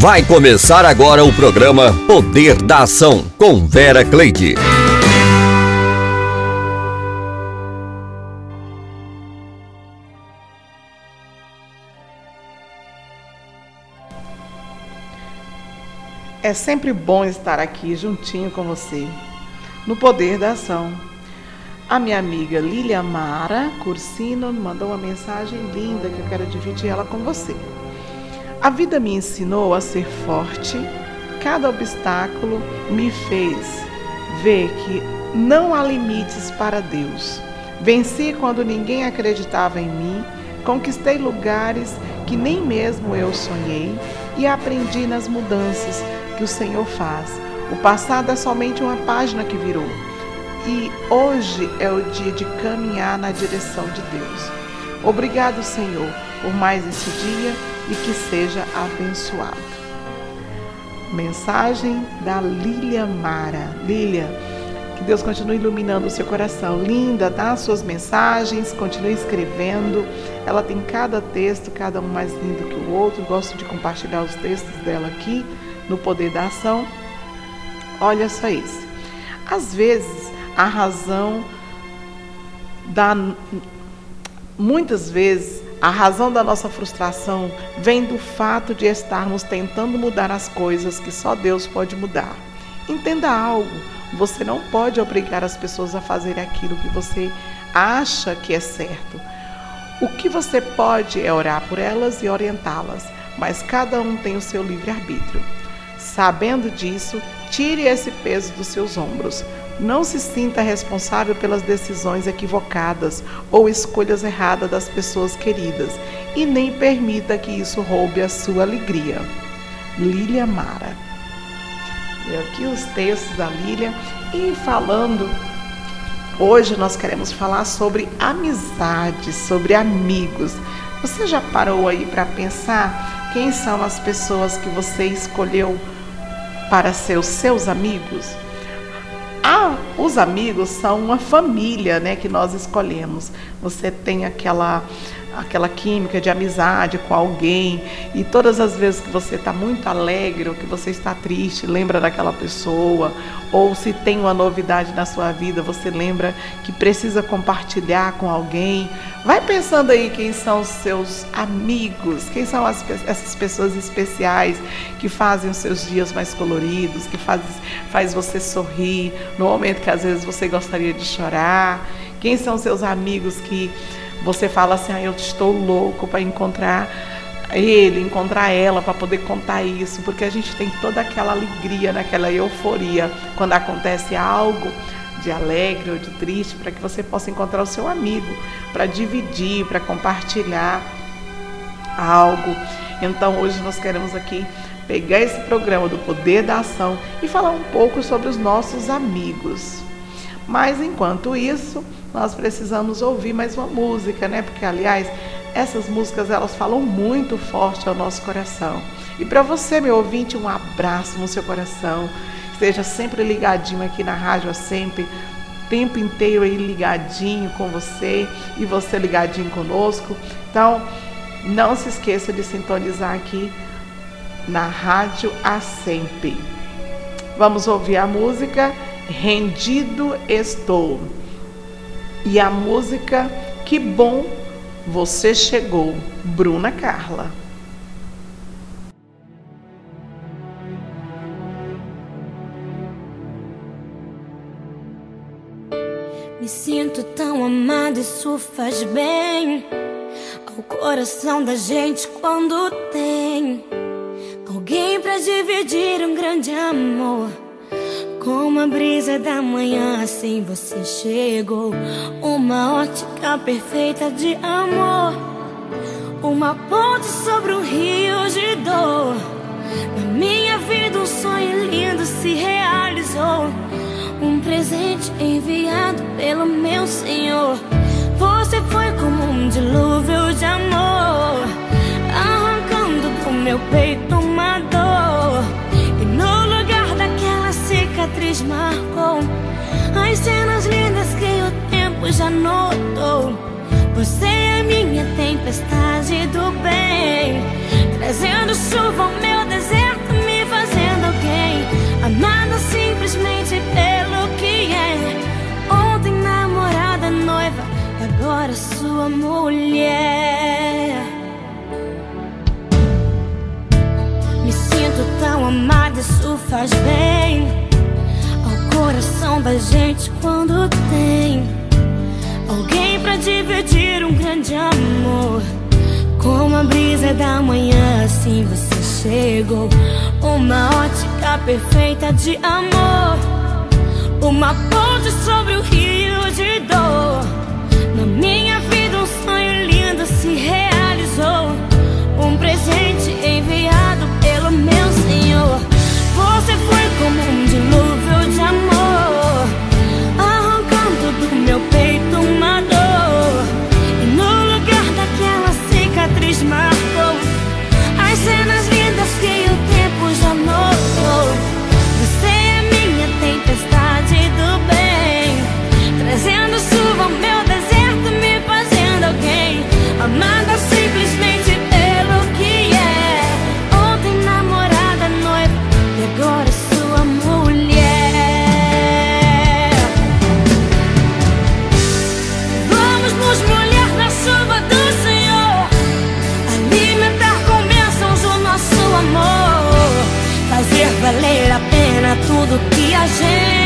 Vai começar agora o programa Poder da Ação com Vera Cleide. É sempre bom estar aqui juntinho com você, no Poder da Ação. A minha amiga Lilia Mara Cursino mandou uma mensagem linda que eu quero dividir ela com você. A vida me ensinou a ser forte, cada obstáculo me fez ver que não há limites para Deus. Venci quando ninguém acreditava em mim, conquistei lugares que nem mesmo eu sonhei e aprendi nas mudanças que o Senhor faz. O passado é somente uma página que virou. E hoje é o dia de caminhar na direção de Deus. Obrigado, Senhor, por mais esse dia e que seja abençoado. Mensagem da Lília Mara. Lília, que Deus continue iluminando o seu coração. Linda, dá suas mensagens, continue escrevendo. Ela tem cada texto, cada um mais lindo que o outro. Gosto de compartilhar os textos dela aqui no Poder da Ação. Olha só isso. Às vezes, a razão da. Muitas vezes, a razão da nossa frustração vem do fato de estarmos tentando mudar as coisas que só Deus pode mudar. Entenda algo: você não pode obrigar as pessoas a fazer aquilo que você acha que é certo. O que você pode é orar por elas e orientá-las, mas cada um tem o seu livre-arbítrio. Sabendo disso, tire esse peso dos seus ombros. Não se sinta responsável pelas decisões equivocadas ou escolhas erradas das pessoas queridas e nem permita que isso roube a sua alegria. Lília Mara. E aqui os textos da Lília e falando Hoje nós queremos falar sobre amizade, sobre amigos. Você já parou aí para pensar quem são as pessoas que você escolheu para ser os seus amigos? Ah, os amigos são uma família, né, que nós escolhemos. Você tem aquela aquela química de amizade com alguém e todas as vezes que você está muito alegre ou que você está triste, lembra daquela pessoa, ou se tem uma novidade na sua vida, você lembra que precisa compartilhar com alguém. Vai pensando aí quem são os seus amigos, quem são as, essas pessoas especiais que fazem os seus dias mais coloridos, que faz, faz você sorrir no momento que às vezes você gostaria de chorar. Quem são seus amigos que você fala assim: ah, eu estou louco para encontrar ele, encontrar ela, para poder contar isso, porque a gente tem toda aquela alegria, naquela euforia quando acontece algo de alegre ou de triste, para que você possa encontrar o seu amigo, para dividir, para compartilhar algo. Então hoje nós queremos aqui pegar esse programa do Poder da Ação e falar um pouco sobre os nossos amigos. Mas enquanto isso, nós precisamos ouvir mais uma música, né? Porque aliás, essas músicas elas falam muito forte ao nosso coração. E para você, meu ouvinte, um abraço no seu coração. Esteja sempre ligadinho aqui na rádio, sempre tempo inteiro aí ligadinho com você e você ligadinho conosco. Então, não se esqueça de sintonizar aqui na Rádio A Sempre. Vamos ouvir a música Rendido Estou. E a música Que Bom Você Chegou, Bruna Carla. Me sinto tão amada, isso faz bem ao coração da gente quando tem alguém para dividir um grande amor. Como a brisa da manhã, assim você chegou. Uma ótica perfeita de amor. Uma ponte sobre um rio de dor. Na minha vida, um sonho lindo se realizou. Um presente enviado pelo meu Senhor. Você foi como um dilúvio de amor, arrancando do meu peito cicatriz marcou. As cenas lindas que o tempo já notou. Você é minha tempestade do bem, trazendo chuva ao meu deserto, me fazendo alguém amado simplesmente pelo que é. Ontem namorada, noiva, agora sua mulher. Me sinto tão amada, isso faz bem. Caramba, gente, quando tem alguém pra dividir um grande amor. Como a brisa da manhã, assim você chegou. Uma ótica perfeita de amor. Uma ponte sobre o rio de dor. Na minha vida, um sonho lindo se realizou. Um presente enviado pelo meu Senhor. Você foi como um a gente.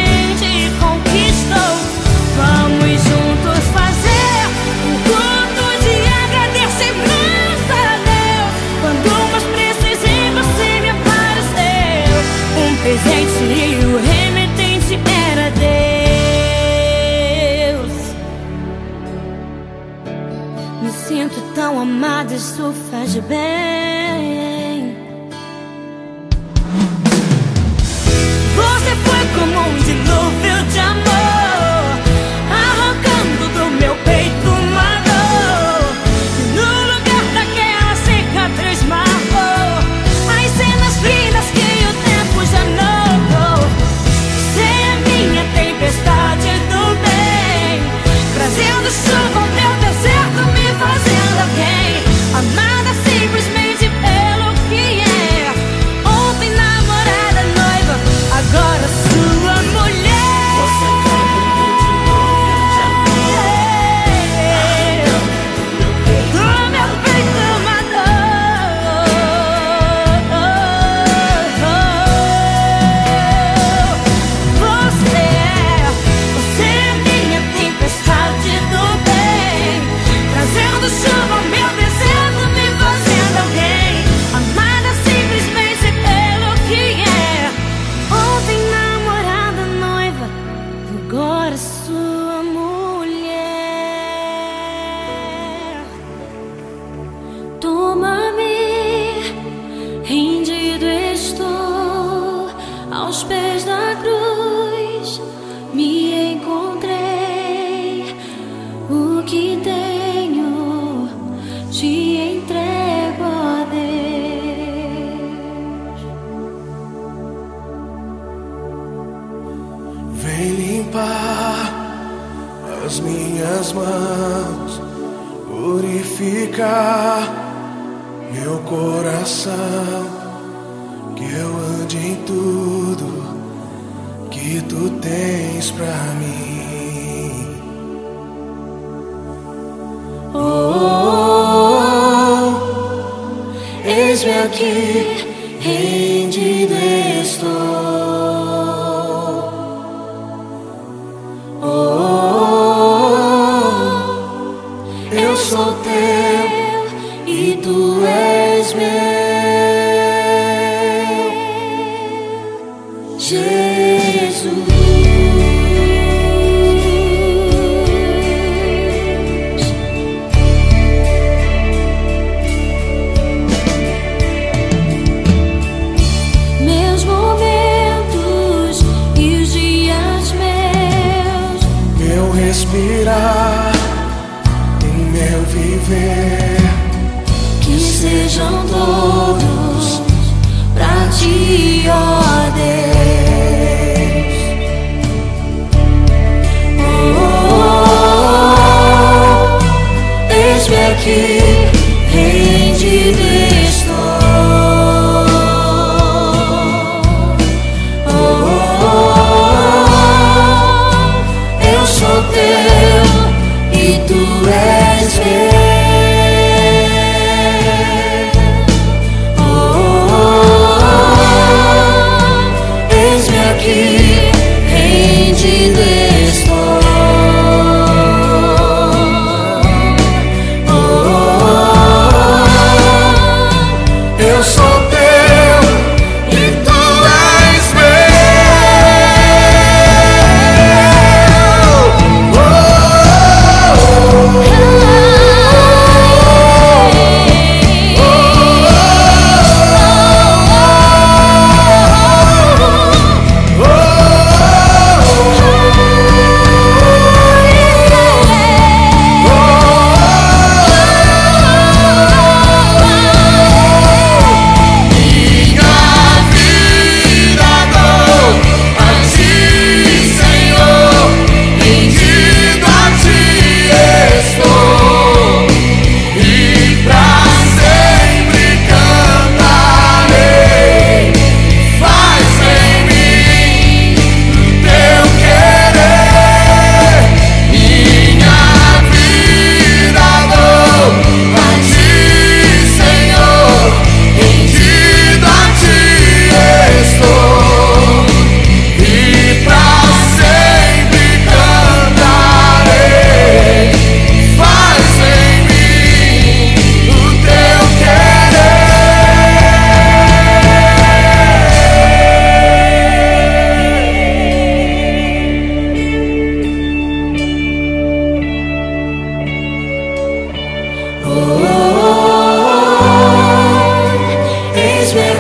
Jesus.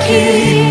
Ter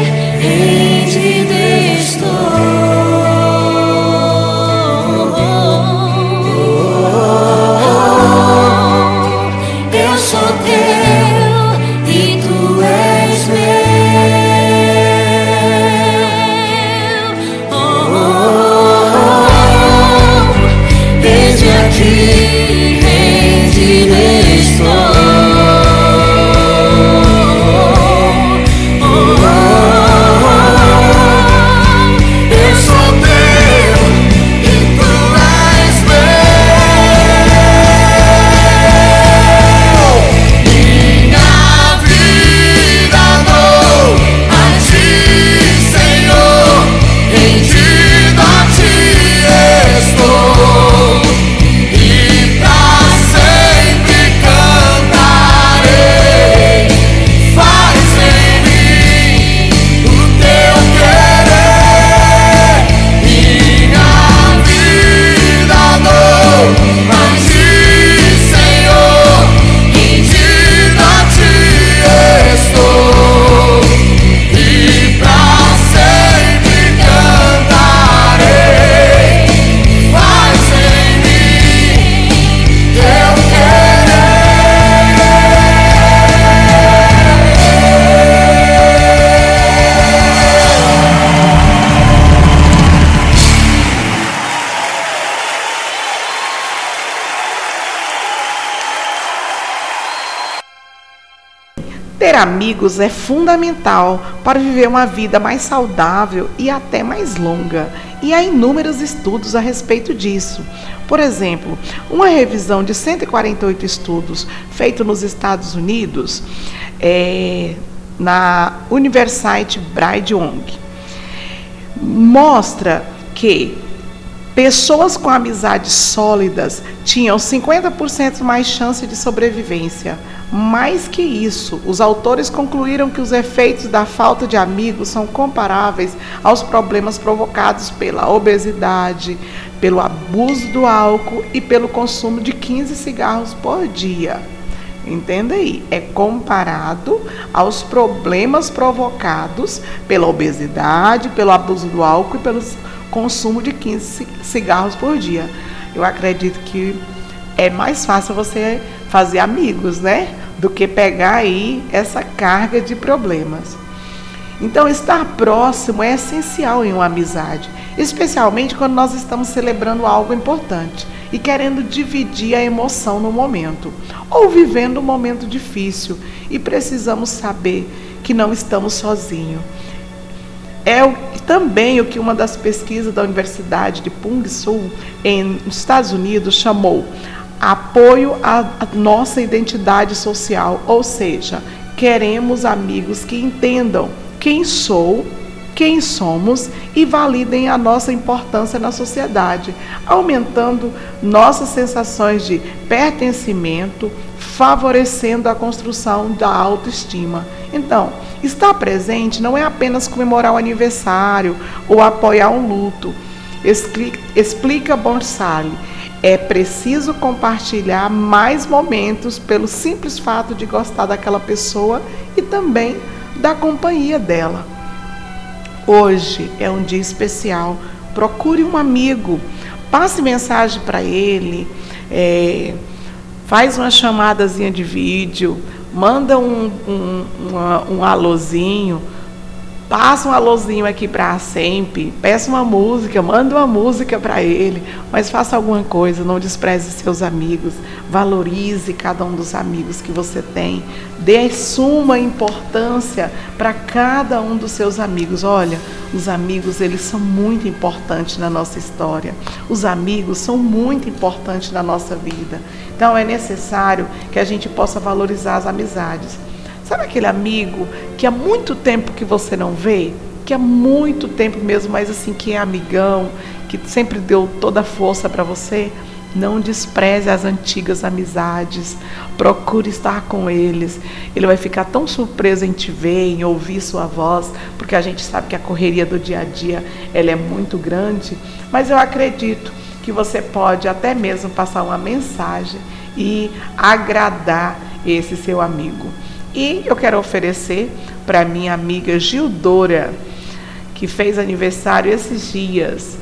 amigos é fundamental para viver uma vida mais saudável e até mais longa. E há inúmeros estudos a respeito disso. Por exemplo, uma revisão de 148 estudos feito nos Estados Unidos, é, na University Bright Young, mostra que pessoas com amizades sólidas tinham 50% mais chance de sobrevivência mais que isso, os autores concluíram que os efeitos da falta de amigos são comparáveis aos problemas provocados pela obesidade, pelo abuso do álcool e pelo consumo de 15 cigarros por dia. Entenda aí, é comparado aos problemas provocados pela obesidade, pelo abuso do álcool e pelo consumo de 15 cigarros por dia. Eu acredito que é mais fácil você fazer amigos, né? do que pegar aí essa carga de problemas. Então, estar próximo é essencial em uma amizade, especialmente quando nós estamos celebrando algo importante e querendo dividir a emoção no momento, ou vivendo um momento difícil e precisamos saber que não estamos sozinhos. É o, também o que uma das pesquisas da Universidade de Pung-Sul, nos Estados Unidos, chamou apoio à nossa identidade social, ou seja, queremos amigos que entendam quem sou, quem somos e validem a nossa importância na sociedade, aumentando nossas sensações de pertencimento, favorecendo a construção da autoestima. Então, estar presente não é apenas comemorar o aniversário ou apoiar um luto. Explica Bonsali é preciso compartilhar mais momentos pelo simples fato de gostar daquela pessoa e também da companhia dela. Hoje é um dia especial. Procure um amigo, passe mensagem para ele, é, faz uma chamadazinha de vídeo, manda um, um, um, um alôzinho Passa um alôzinho aqui para a SEMP, peça uma música, manda uma música para ele, mas faça alguma coisa, não despreze seus amigos, valorize cada um dos amigos que você tem, dê suma importância para cada um dos seus amigos. Olha, os amigos, eles são muito importantes na nossa história. Os amigos são muito importantes na nossa vida. Então é necessário que a gente possa valorizar as amizades. Sabe aquele amigo que há muito tempo que você não vê? Que há muito tempo mesmo, mas assim, que é amigão, que sempre deu toda a força para você? Não despreze as antigas amizades. Procure estar com eles. Ele vai ficar tão surpreso em te ver, em ouvir sua voz, porque a gente sabe que a correria do dia a dia ela é muito grande. Mas eu acredito que você pode até mesmo passar uma mensagem e agradar esse seu amigo. E eu quero oferecer para minha amiga Gildora, que fez aniversário esses dias,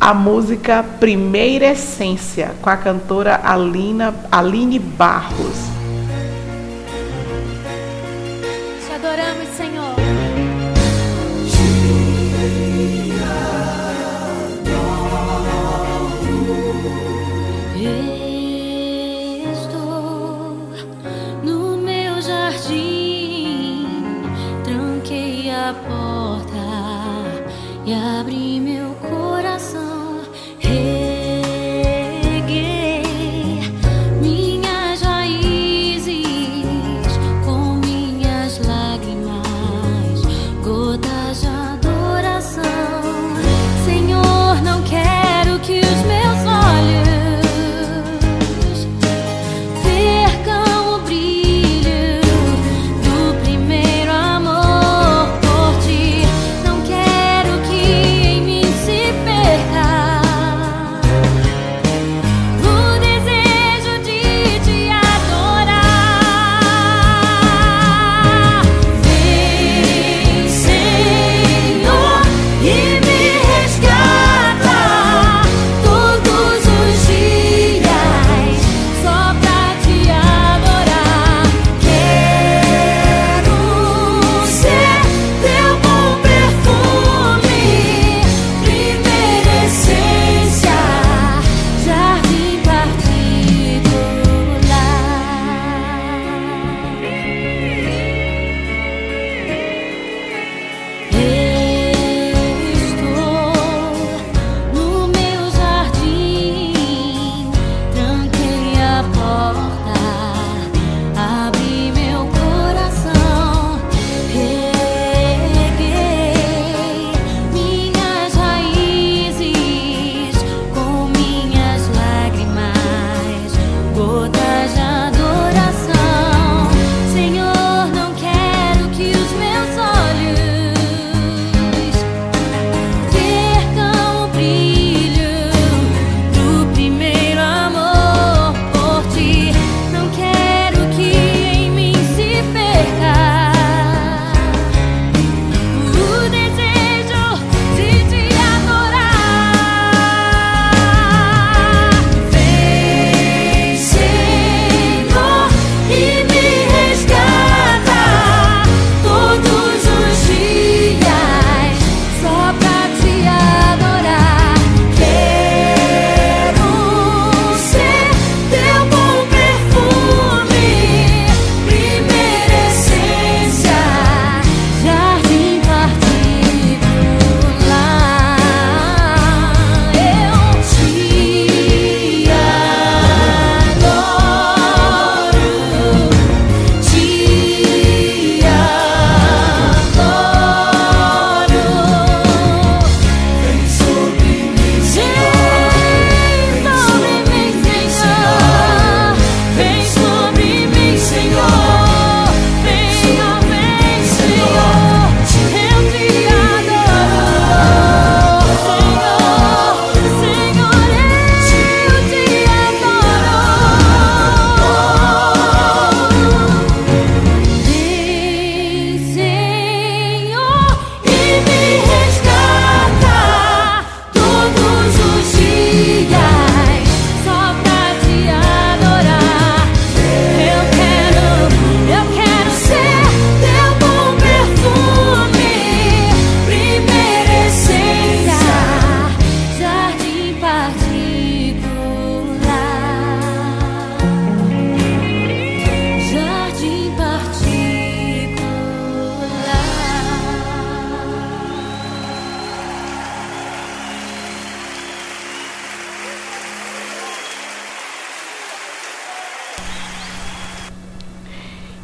a música Primeira Essência, com a cantora Alina, Aline Barros. Te adoramos, Senhor.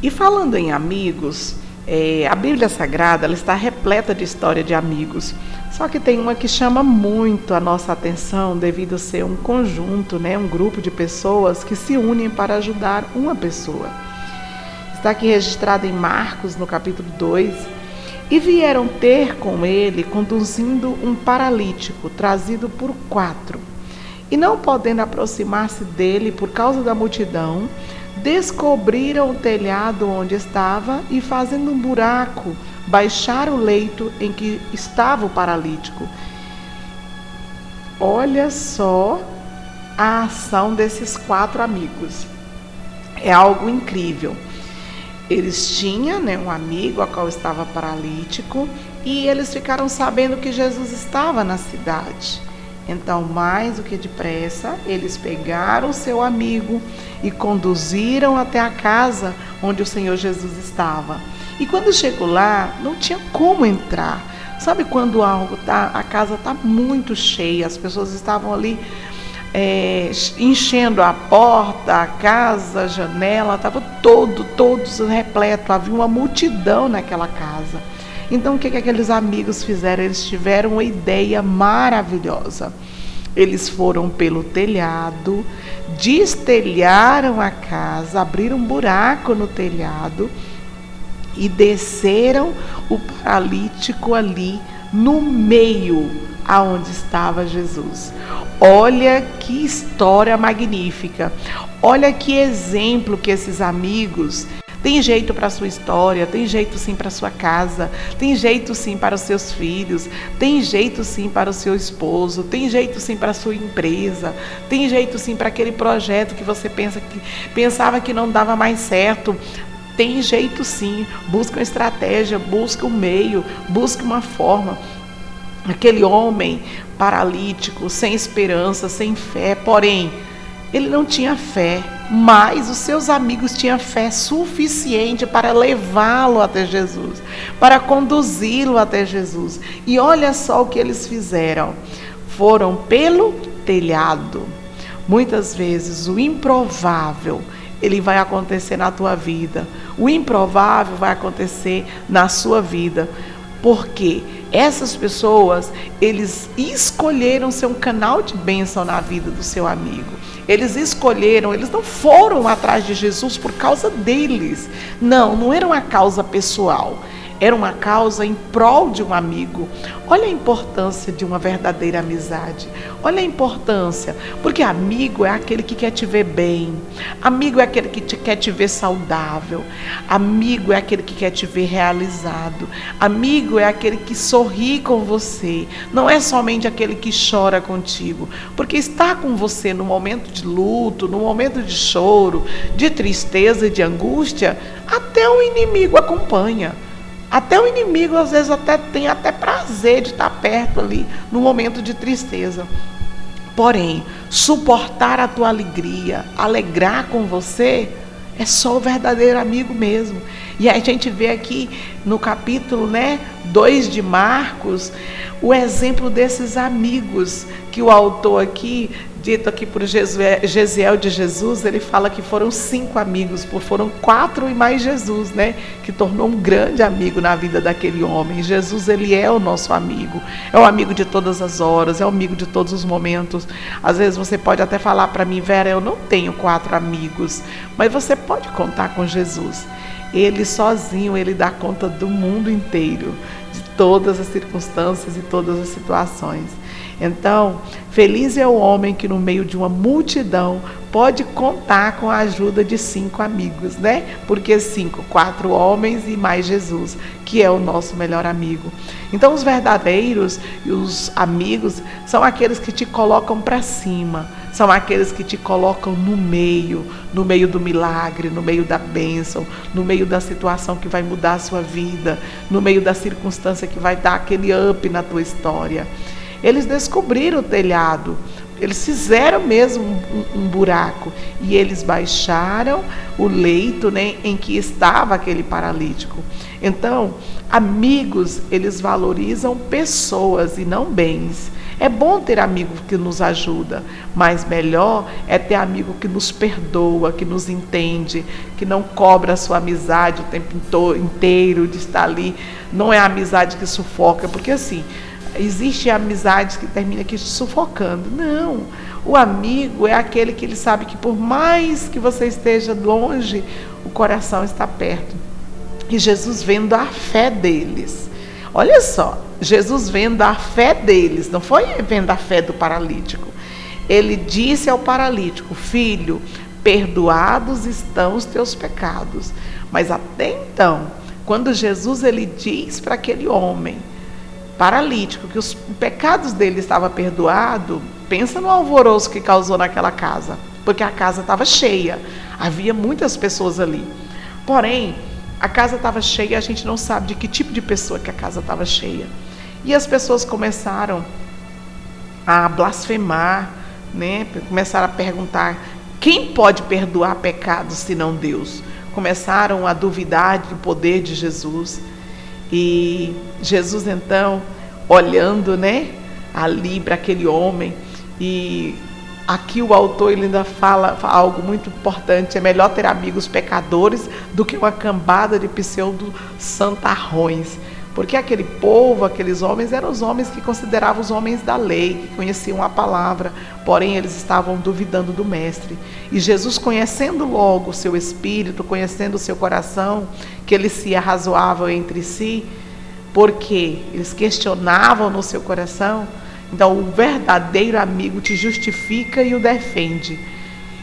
E falando em amigos, é, a Bíblia Sagrada ela está repleta de história de amigos. Só que tem uma que chama muito a nossa atenção devido a ser um conjunto, né, um grupo de pessoas que se unem para ajudar uma pessoa. Está aqui registrado em Marcos, no capítulo 2. E vieram ter com ele, conduzindo um paralítico, trazido por quatro. E não podendo aproximar-se dele por causa da multidão, descobriram o telhado onde estava e, fazendo um buraco, baixaram o leito em que estava o paralítico. Olha só a ação desses quatro amigos. É algo incrível. Eles tinham né, um amigo a qual estava paralítico e eles ficaram sabendo que Jesus estava na cidade. Então, mais do que depressa, eles pegaram seu amigo e conduziram até a casa onde o Senhor Jesus estava. E quando chegou lá, não tinha como entrar. Sabe quando algo tá, a casa está muito cheia, as pessoas estavam ali é, enchendo a porta, a casa, a janela, estava todo, todos repleto, havia uma multidão naquela casa. Então o que, que aqueles amigos fizeram? Eles tiveram uma ideia maravilhosa. Eles foram pelo telhado, destelharam a casa, abriram um buraco no telhado e desceram o paralítico ali no meio aonde estava Jesus. Olha que história magnífica. Olha que exemplo que esses amigos tem jeito para a sua história, tem jeito sim para a sua casa, tem jeito sim para os seus filhos, tem jeito sim para o seu esposo, tem jeito sim para a sua empresa, tem jeito sim para aquele projeto que você pensa que pensava que não dava mais certo. Tem jeito sim, busca uma estratégia, busca um meio, busca uma forma. Aquele homem paralítico, sem esperança, sem fé, porém, ele não tinha fé, mas os seus amigos tinham fé suficiente para levá-lo até Jesus, para conduzi-lo até Jesus. E olha só o que eles fizeram: foram pelo telhado. Muitas vezes o improvável ele vai acontecer na tua vida. O improvável vai acontecer na sua vida. Porque essas pessoas, eles escolheram ser um canal de bênção na vida do seu amigo. Eles escolheram, eles não foram atrás de Jesus por causa deles. Não, não era uma causa pessoal era uma causa em prol de um amigo. Olha a importância de uma verdadeira amizade. Olha a importância, porque amigo é aquele que quer te ver bem. Amigo é aquele que te, quer te ver saudável. Amigo é aquele que quer te ver realizado. Amigo é aquele que sorri com você. Não é somente aquele que chora contigo, porque está com você no momento de luto, no momento de choro, de tristeza de angústia, até o inimigo acompanha. Até o inimigo às vezes até tem até prazer de estar perto ali no momento de tristeza. Porém, suportar a tua alegria, alegrar com você, é só o verdadeiro amigo mesmo. E a gente vê aqui no capítulo, né, 2 de Marcos, o exemplo desses amigos que o autor aqui dito aqui por Gesiel de Jesus, ele fala que foram cinco amigos, foram quatro e mais Jesus, né? Que tornou um grande amigo na vida daquele homem. Jesus, ele é o nosso amigo. É o amigo de todas as horas, é o amigo de todos os momentos. Às vezes você pode até falar para mim, Vera, eu não tenho quatro amigos, mas você pode contar com Jesus. Ele sozinho, ele dá conta do mundo inteiro, de todas as circunstâncias e todas as situações. Então, feliz é o homem que no meio de uma multidão pode contar com a ajuda de cinco amigos, né? Porque cinco, quatro homens e mais Jesus, que é o nosso melhor amigo. Então, os verdadeiros e os amigos são aqueles que te colocam para cima, são aqueles que te colocam no meio, no meio do milagre, no meio da bênção, no meio da situação que vai mudar a sua vida, no meio da circunstância que vai dar aquele up na tua história. Eles descobriram o telhado, eles fizeram mesmo um, um, buraco e eles baixaram o leito né, em que estava aquele paralítico. Então, amigos, eles valorizam pessoas e não bens. É bom ter amigo que nos ajuda, mas melhor é ter amigo que nos perdoa, que nos entende, que não cobra a sua amizade o tempo inteiro de estar ali. Não é a amizade que sufoca, porque assim, existe amizades que termina aqui sufocando. Não. O amigo é aquele que ele sabe que por mais que você esteja longe, o coração está perto. E Jesus vendo a fé deles. Olha só, Jesus vendo a fé deles, não foi vendo a fé do paralítico. Ele disse ao paralítico: Filho, perdoados estão os teus pecados. Mas até então, quando Jesus ele diz para aquele homem paralítico que os pecados dele estavam perdoados, pensa no alvoroço que causou naquela casa, porque a casa estava cheia, havia muitas pessoas ali. Porém, a casa estava cheia, a gente não sabe de que tipo de pessoa que a casa estava cheia. E as pessoas começaram a blasfemar, né? Começaram a perguntar: quem pode perdoar pecados senão Deus? Começaram a duvidar do poder de Jesus. E Jesus então, olhando, né, ali para aquele homem, e aqui o autor ele ainda fala algo muito importante: é melhor ter amigos pecadores do que uma cambada de pseudo santarrões. Porque aquele povo, aqueles homens, eram os homens que consideravam os homens da lei, que conheciam a palavra, porém eles estavam duvidando do Mestre. E Jesus, conhecendo logo o seu espírito, conhecendo o seu coração, que eles se arrazoavam entre si, porque eles questionavam no seu coração, então o verdadeiro amigo te justifica e o defende.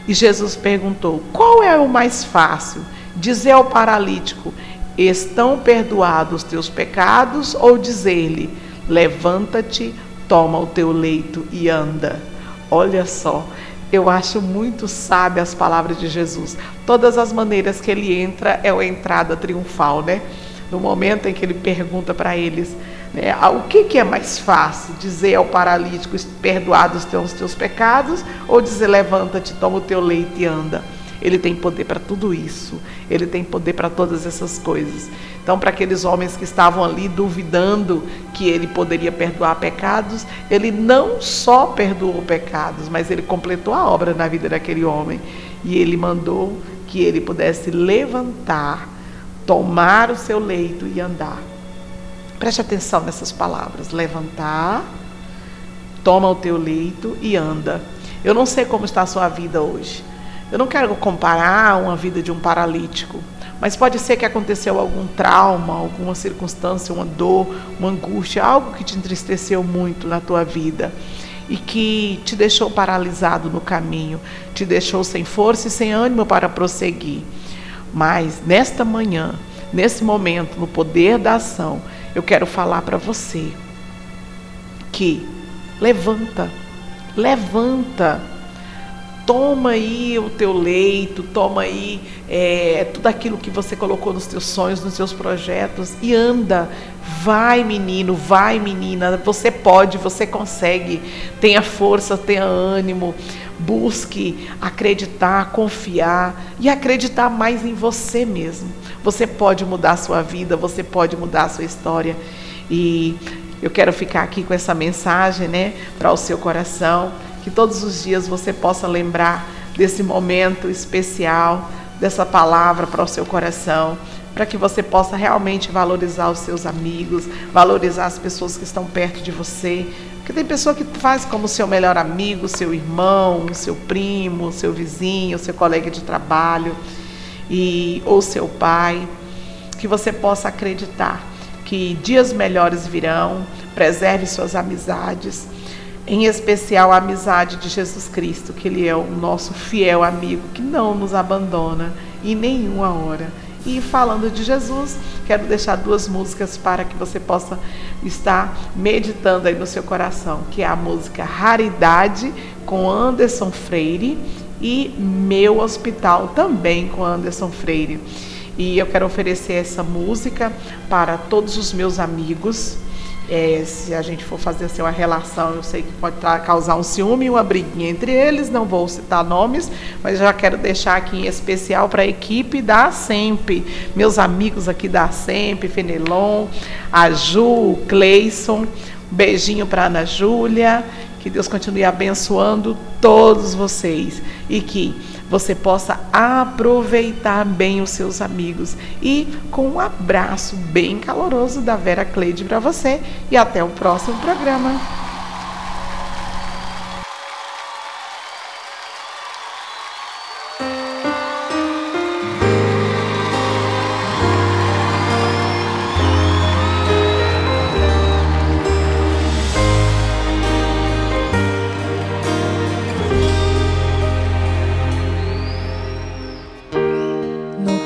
E Jesus perguntou: qual é o mais fácil? Dizer ao paralítico: estão perdoados os teus pecados, ou dizer-lhe: levanta-te, toma o teu leito e anda. Olha só, eu acho muito sábia as palavras de Jesus. Todas as maneiras que ele entra é uma entrada triunfal, né? No momento em que ele pergunta para eles, né, ah, o que, que, é mais fácil? Dizer ao paralítico, perdoados os teus pecados, ou dizer, levanta-te, toma o teu leito e anda? Ele tem poder para tudo isso. Ele tem poder para todas essas coisas. Então, para aqueles homens que estavam ali duvidando que ele poderia perdoar pecados, ele não só perdoou pecados, mas ele completou a obra na vida daquele homem. E ele mandou que ele pudesse levantar, tomar o seu leito e andar. Preste atenção nessas palavras: levantar, toma o teu leito e anda. Eu não sei como está a sua vida hoje. Eu não quero comparar uma vida de um paralítico, mas pode ser que aconteceu algum trauma, alguma circunstância, uma dor, uma angústia, algo que te entristeceu muito na tua vida e que te deixou paralisado no caminho, te deixou sem força e sem ânimo para prosseguir. Mas nesta manhã, nesse momento, no poder da ação, eu quero falar para você que levanta, levanta toma aí o teu leito, toma aí é, tudo aquilo que você colocou nos teus sonhos, nos seus projetos e anda. Vai, menino, vai, menina. Você pode, você consegue. Tenha força, tenha ânimo. Busque acreditar, confiar e acreditar mais em você mesmo. Você pode mudar a sua vida, você pode mudar a sua história. E eu quero ficar aqui com essa mensagem, né, para o seu coração que todos os dias você possa lembrar desse momento especial, dessa palavra para o seu coração, para que você possa realmente valorizar os seus amigos, valorizar as pessoas que estão perto de você. Porque tem pessoa que faz como seu melhor amigo, seu irmão, seu primo, seu vizinho, seu colega de trabalho, e ou seu pai. Que você possa acreditar que dias melhores virão, preserve suas amizades em especial a amizade de Jesus Cristo, que Ele é o nosso fiel amigo, que não nos abandona em nenhuma hora. E falando de Jesus, quero deixar duas músicas para que você possa estar meditando aí no seu coração, que é a música Raridade com Anderson Freire e Meu Hospital também com Anderson Freire. E eu quero oferecer essa música para todos os meus amigos, é, se a gente for fazer assim, uma relação, eu sei que pode causar um ciúme e uma briguinha entre eles, não vou citar nomes, mas já quero deixar aqui em especial para a equipe da SEMP, meus amigos aqui da SEMP, Fenelon, a Ju, o Cleison, beijinho para Ana Júlia, que Deus continue abençoando todos vocês e que você possa aproveitar bem os seus amigos. E com um abraço bem caloroso da Vera Cleide para você e até o próximo programa.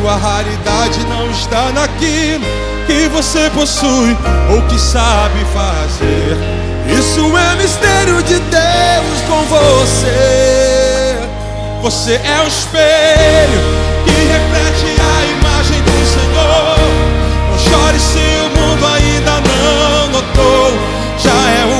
Sua raridade não está naquilo que você possui ou que sabe fazer. Isso é mistério de Deus com você. Você é o espelho que reflete a imagem do Senhor. Não chore se o mundo ainda não notou já é o